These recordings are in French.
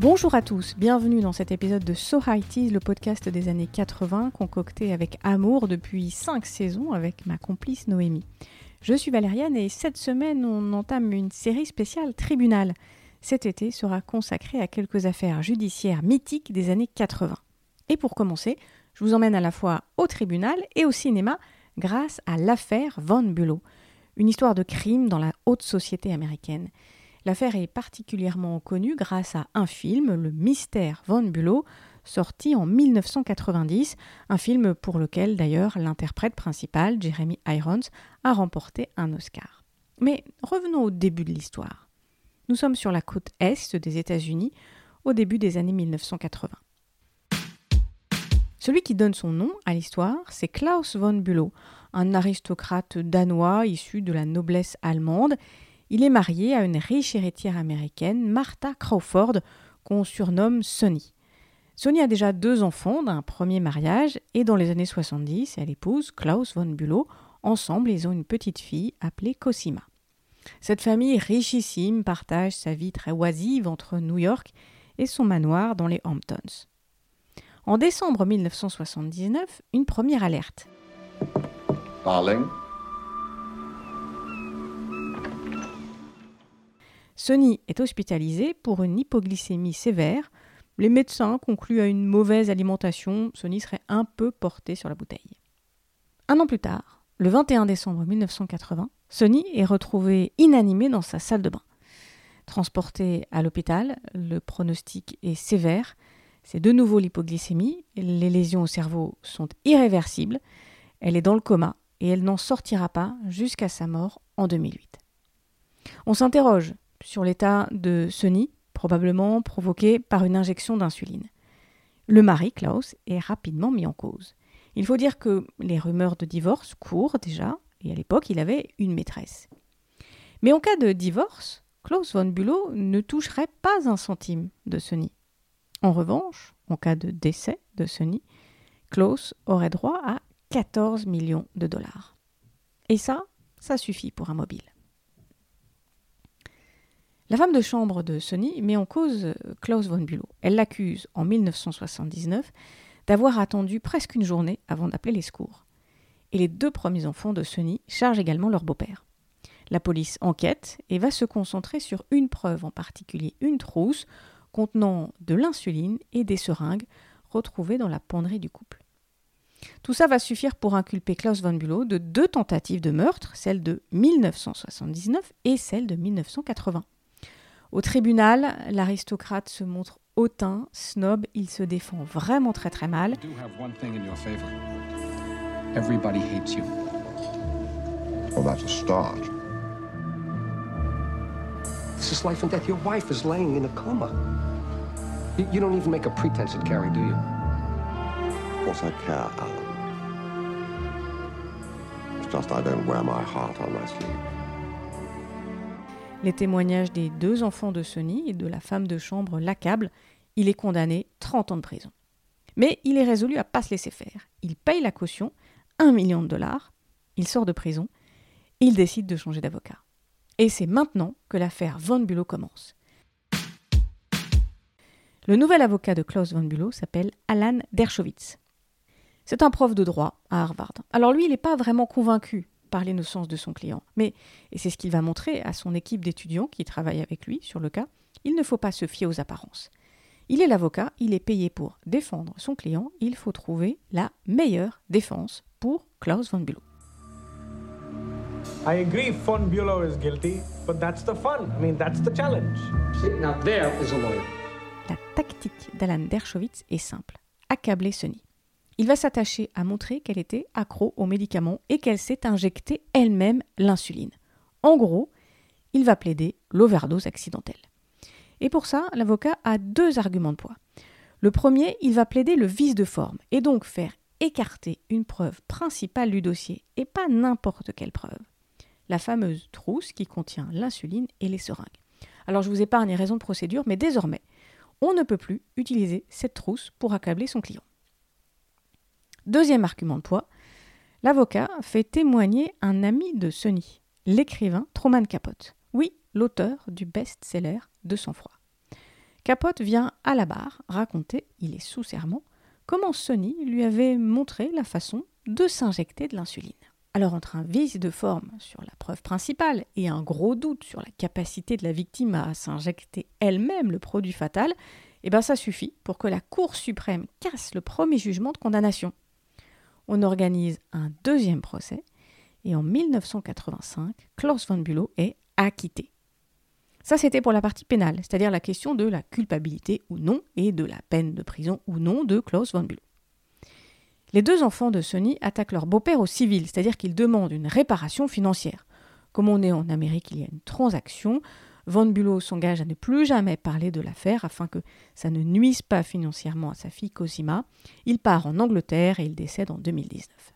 Bonjour à tous, bienvenue dans cet épisode de So High le podcast des années 80 concocté avec amour depuis 5 saisons avec ma complice Noémie. Je suis Valériane et cette semaine on entame une série spéciale Tribunal. Cet été sera consacré à quelques affaires judiciaires mythiques des années 80. Et pour commencer, je vous emmène à la fois au tribunal et au cinéma grâce à l'affaire Von Bulow, une histoire de crime dans la haute société américaine. L'affaire est particulièrement connue grâce à un film, Le Mystère Von Bulow, sorti en 1990, un film pour lequel d'ailleurs l'interprète principal, Jeremy Irons, a remporté un Oscar. Mais revenons au début de l'histoire. Nous sommes sur la côte est des États-Unis au début des années 1980. Celui qui donne son nom à l'histoire, c'est Klaus von Bülow, un aristocrate danois issu de la noblesse allemande. Il est marié à une riche héritière américaine, Martha Crawford, qu'on surnomme Sonny. Sonny a déjà deux enfants d'un premier mariage et dans les années 70, elle épouse Klaus von Bülow. Ensemble, ils ont une petite fille appelée Cosima. Cette famille richissime partage sa vie très oisive entre New York et son manoir dans les Hamptons. En décembre 1979, une première alerte. Sonny est hospitalisé pour une hypoglycémie sévère. Les médecins concluent à une mauvaise alimentation. Sonny serait un peu porté sur la bouteille. Un an plus tard, le 21 décembre 1980, Sonny est retrouvé inanimé dans sa salle de bain. Transporté à l'hôpital, le pronostic est sévère. C'est de nouveau l'hypoglycémie. Les lésions au cerveau sont irréversibles. Elle est dans le coma et elle n'en sortira pas jusqu'à sa mort en 2008. On s'interroge sur l'état de Sonny, probablement provoqué par une injection d'insuline. Le mari, Klaus, est rapidement mis en cause. Il faut dire que les rumeurs de divorce courent déjà, et à l'époque il avait une maîtresse. Mais en cas de divorce, Klaus von Bülow ne toucherait pas un centime de Sonny. En revanche, en cas de décès de Sonny, Klaus aurait droit à 14 millions de dollars. Et ça, ça suffit pour un mobile. La femme de chambre de Sonny met en cause Klaus von Bülow. Elle l'accuse en 1979 d'avoir attendu presque une journée avant d'appeler les secours. Et les deux premiers enfants de Sonny chargent également leur beau-père. La police enquête et va se concentrer sur une preuve en particulier, une trousse contenant de l'insuline et des seringues retrouvées dans la penderie du couple. Tout ça va suffire pour inculper Klaus von Bülow de deux tentatives de meurtre, celle de 1979 et celle de 1980. Au tribunal, l'aristocrate se montre hautain, snob, il se défend vraiment très très mal. Everybody hates you. Well, that's a start. This is life and death. Your wife is laying in a coma. You, you don't even make a pretense at caring, do you? Of course I care, Alan. It's just I don't wear my heart on my sleeve. Les témoignages des deux enfants de Sonny et de la femme de chambre l'accablent. Il est condamné 30 ans de prison. Mais il est résolu à pas se laisser faire. Il paye la caution, 1 million de dollars, il sort de prison il décide de changer d'avocat. Et c'est maintenant que l'affaire Von Bülow commence. Le nouvel avocat de Klaus Von Bülow s'appelle Alan Dershowitz. C'est un prof de droit à Harvard. Alors lui, il n'est pas vraiment convaincu par l'innocence de son client. Mais, et c'est ce qu'il va montrer à son équipe d'étudiants qui travaillent avec lui sur le cas, il ne faut pas se fier aux apparences. Il est l'avocat, il est payé pour défendre son client, il faut trouver la meilleure défense pour Klaus von Bülow. I agree Von is guilty, but that's the fun. I mean, that's the challenge. Now there is a lawyer. La tactique d'Alan Dershowitz est simple accabler Sonny. Il va s'attacher à montrer qu'elle était accro aux médicaments et qu'elle s'est injectée elle-même l'insuline. En gros, il va plaider l'overdose accidentelle. Et pour ça, l'avocat a deux arguments de poids. Le premier, il va plaider le vice de forme et donc faire écarter une preuve principale du dossier et pas n'importe quelle preuve la fameuse trousse qui contient l'insuline et les seringues. Alors je vous épargne les raisons de procédure, mais désormais, on ne peut plus utiliser cette trousse pour accabler son client. Deuxième argument de poids, l'avocat fait témoigner un ami de Sonny, l'écrivain Truman Capote. Oui, l'auteur du best-seller de sang-froid. Capote vient à la barre raconter, il est sous serment, comment Sonny lui avait montré la façon de s'injecter de l'insuline. Alors entre un vice de forme sur la preuve principale et un gros doute sur la capacité de la victime à s'injecter elle-même le produit fatal, eh ben ça suffit pour que la Cour suprême casse le premier jugement de condamnation. On organise un deuxième procès et en 1985, Klaus von Bülow est acquitté. Ça, c'était pour la partie pénale, c'est-à-dire la question de la culpabilité ou non et de la peine de prison ou non de Klaus von Bülow. Les deux enfants de Sonny attaquent leur beau-père au civil, c'est-à-dire qu'ils demandent une réparation financière. Comme on est en Amérique, il y a une transaction. Von Bülow s'engage à ne plus jamais parler de l'affaire afin que ça ne nuise pas financièrement à sa fille Cosima. Il part en Angleterre et il décède en 2019.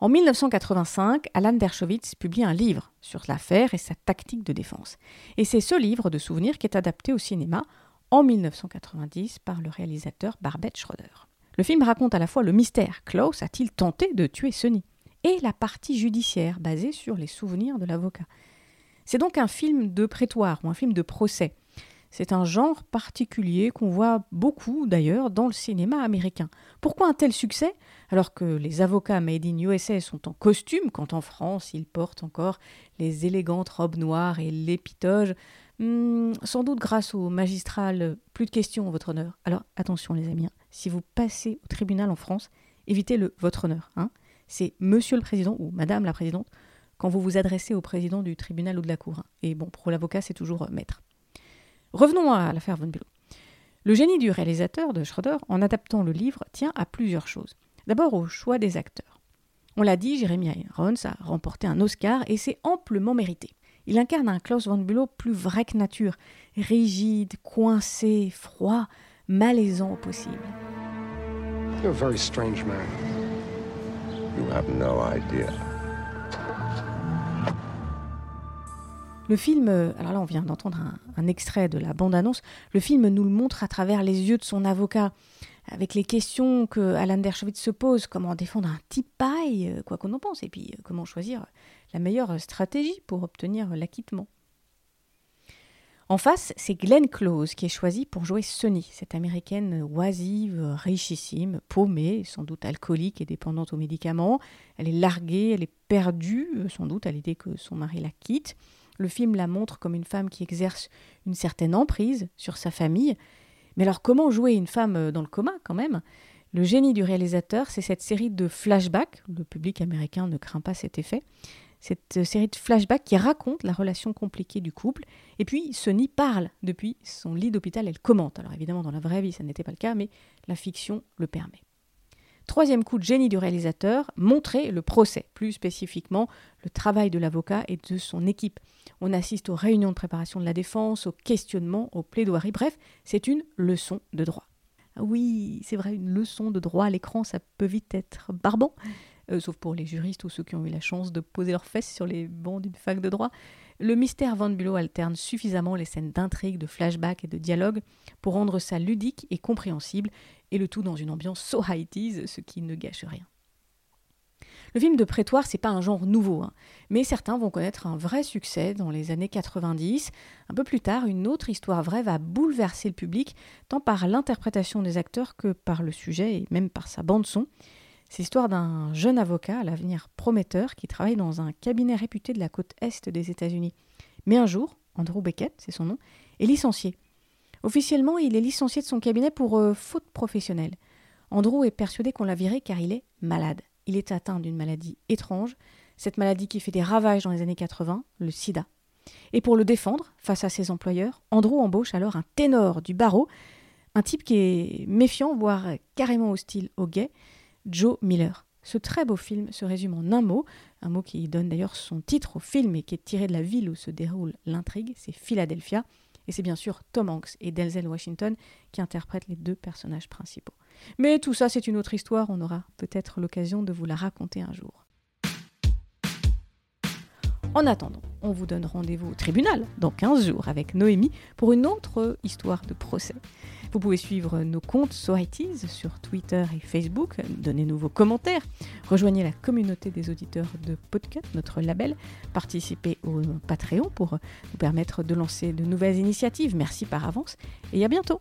En 1985, Alan Dershowitz publie un livre sur l'affaire et sa tactique de défense. Et c'est ce livre de souvenirs qui est adapté au cinéma en 1990 par le réalisateur Barbet Schroeder. Le film raconte à la fois le mystère, Klaus a-t-il tenté de tuer Sonny, et la partie judiciaire basée sur les souvenirs de l'avocat. C'est donc un film de prétoire ou un film de procès. C'est un genre particulier qu'on voit beaucoup d'ailleurs dans le cinéma américain. Pourquoi un tel succès? Alors que les avocats made in USA sont en costume quand en France ils portent encore les élégantes robes noires et l'épitoge hmm, Sans doute grâce au magistral plus de questions, votre honneur. Alors attention les amis, hein si vous passez au tribunal en France, évitez le votre honneur. Hein. C'est monsieur le président ou madame la présidente quand vous vous adressez au président du tribunal ou de la cour. Et bon, pour l'avocat, c'est toujours euh, maître. Revenons à l'affaire Von Bülow. Le génie du réalisateur de Schroeder, en adaptant le livre, tient à plusieurs choses. D'abord au choix des acteurs. On l'a dit, Jeremy Irons a remporté un Oscar et c'est amplement mérité. Il incarne un Klaus Von Bülow plus vrai que nature, rigide, coincé, froid, malaisant au possible. You're a very strange man. You have no idea. Le film, euh, alors là on vient d'entendre un, extrait de la bande-annonce, le film nous le montre à travers les yeux de son avocat, avec les questions que Alan Dershowitz se pose, comment défendre un type euh, quoi qu'on en pense, et puis euh, comment choisir la meilleure stratégie pour obtenir l'acquittement. En face, c'est Glenn Close qui est choisie pour jouer Sonny, cette américaine oisive, richissime, paumée, sans doute alcoolique et dépendante aux médicaments. Elle est larguée, elle est perdue, sans doute à l'idée que son mari la quitte. Le film la montre comme une femme qui exerce une certaine emprise sur sa famille. Mais alors comment jouer une femme euh, dans le coma quand même? Le génie du réalisateur, c'est cette série de flashbacks, le public américain ne craint pas cet effet, cette euh, série de flashbacks qui raconte la relation compliquée du couple. Et puis Sonny parle depuis son lit d'hôpital, elle commente. Alors évidemment, dans la vraie vie, ça n'était pas le cas, mais la fiction le permet. Troisième coup de génie du réalisateur, montrer le procès, plus spécifiquement le travail de l'avocat et de son équipe. On assiste aux réunions de préparation de la défense, aux questionnements, aux plaidoiries, bref, c'est une leçon de droit. Ah oui, c'est vrai, une leçon de droit à l'écran, ça peut vite être barbant. Euh, sauf pour les juristes ou ceux qui ont eu la chance de poser leurs fesses sur les bancs d'une fac de droit. Le mystère Van Bulow alterne suffisamment les scènes d'intrigue, de flashback et de dialogue pour rendre ça ludique et compréhensible, et le tout dans une ambiance so high ce qui ne gâche rien. Le film de prétoire, c'est pas un genre nouveau, hein. mais certains vont connaître un vrai succès dans les années 90. Un peu plus tard, une autre histoire vraie va bouleverser le public, tant par l'interprétation des acteurs que par le sujet et même par sa bande son. C'est l'histoire d'un jeune avocat à l'avenir prometteur qui travaille dans un cabinet réputé de la côte est des États-Unis. Mais un jour, Andrew Beckett, c'est son nom, est licencié. Officiellement, il est licencié de son cabinet pour euh, faute professionnelle. Andrew est persuadé qu'on l'a viré car il est malade. Il est atteint d'une maladie étrange, cette maladie qui fait des ravages dans les années 80, le sida. Et pour le défendre face à ses employeurs, Andrew embauche alors un ténor du barreau, un type qui est méfiant, voire carrément hostile aux gays, Joe Miller. Ce très beau film se résume en un mot, un mot qui donne d'ailleurs son titre au film et qui est tiré de la ville où se déroule l'intrigue, c'est Philadelphia. Et c'est bien sûr Tom Hanks et Denzel Washington qui interprètent les deux personnages principaux. Mais tout ça, c'est une autre histoire, on aura peut-être l'occasion de vous la raconter un jour. En attendant, on vous donne rendez-vous au tribunal dans 15 jours avec Noémie pour une autre histoire de procès. Vous pouvez suivre nos comptes SoITs sur Twitter et Facebook, donnez-nous vos commentaires, rejoignez la communauté des auditeurs de Podcast, notre label, participez au Patreon pour nous permettre de lancer de nouvelles initiatives. Merci par avance et à bientôt